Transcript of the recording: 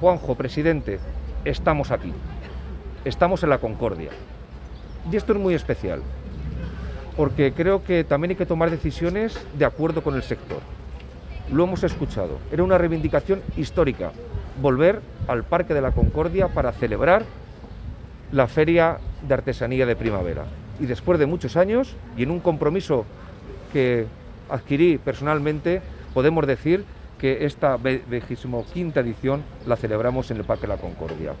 Juanjo, presidente, estamos aquí, estamos en la Concordia. Y esto es muy especial, porque creo que también hay que tomar decisiones de acuerdo con el sector. Lo hemos escuchado, era una reivindicación histórica, volver al Parque de la Concordia para celebrar la Feria de Artesanía de Primavera. Y después de muchos años, y en un compromiso que adquirí personalmente, podemos decir que esta 25 edición la celebramos en el Parque la Concordia.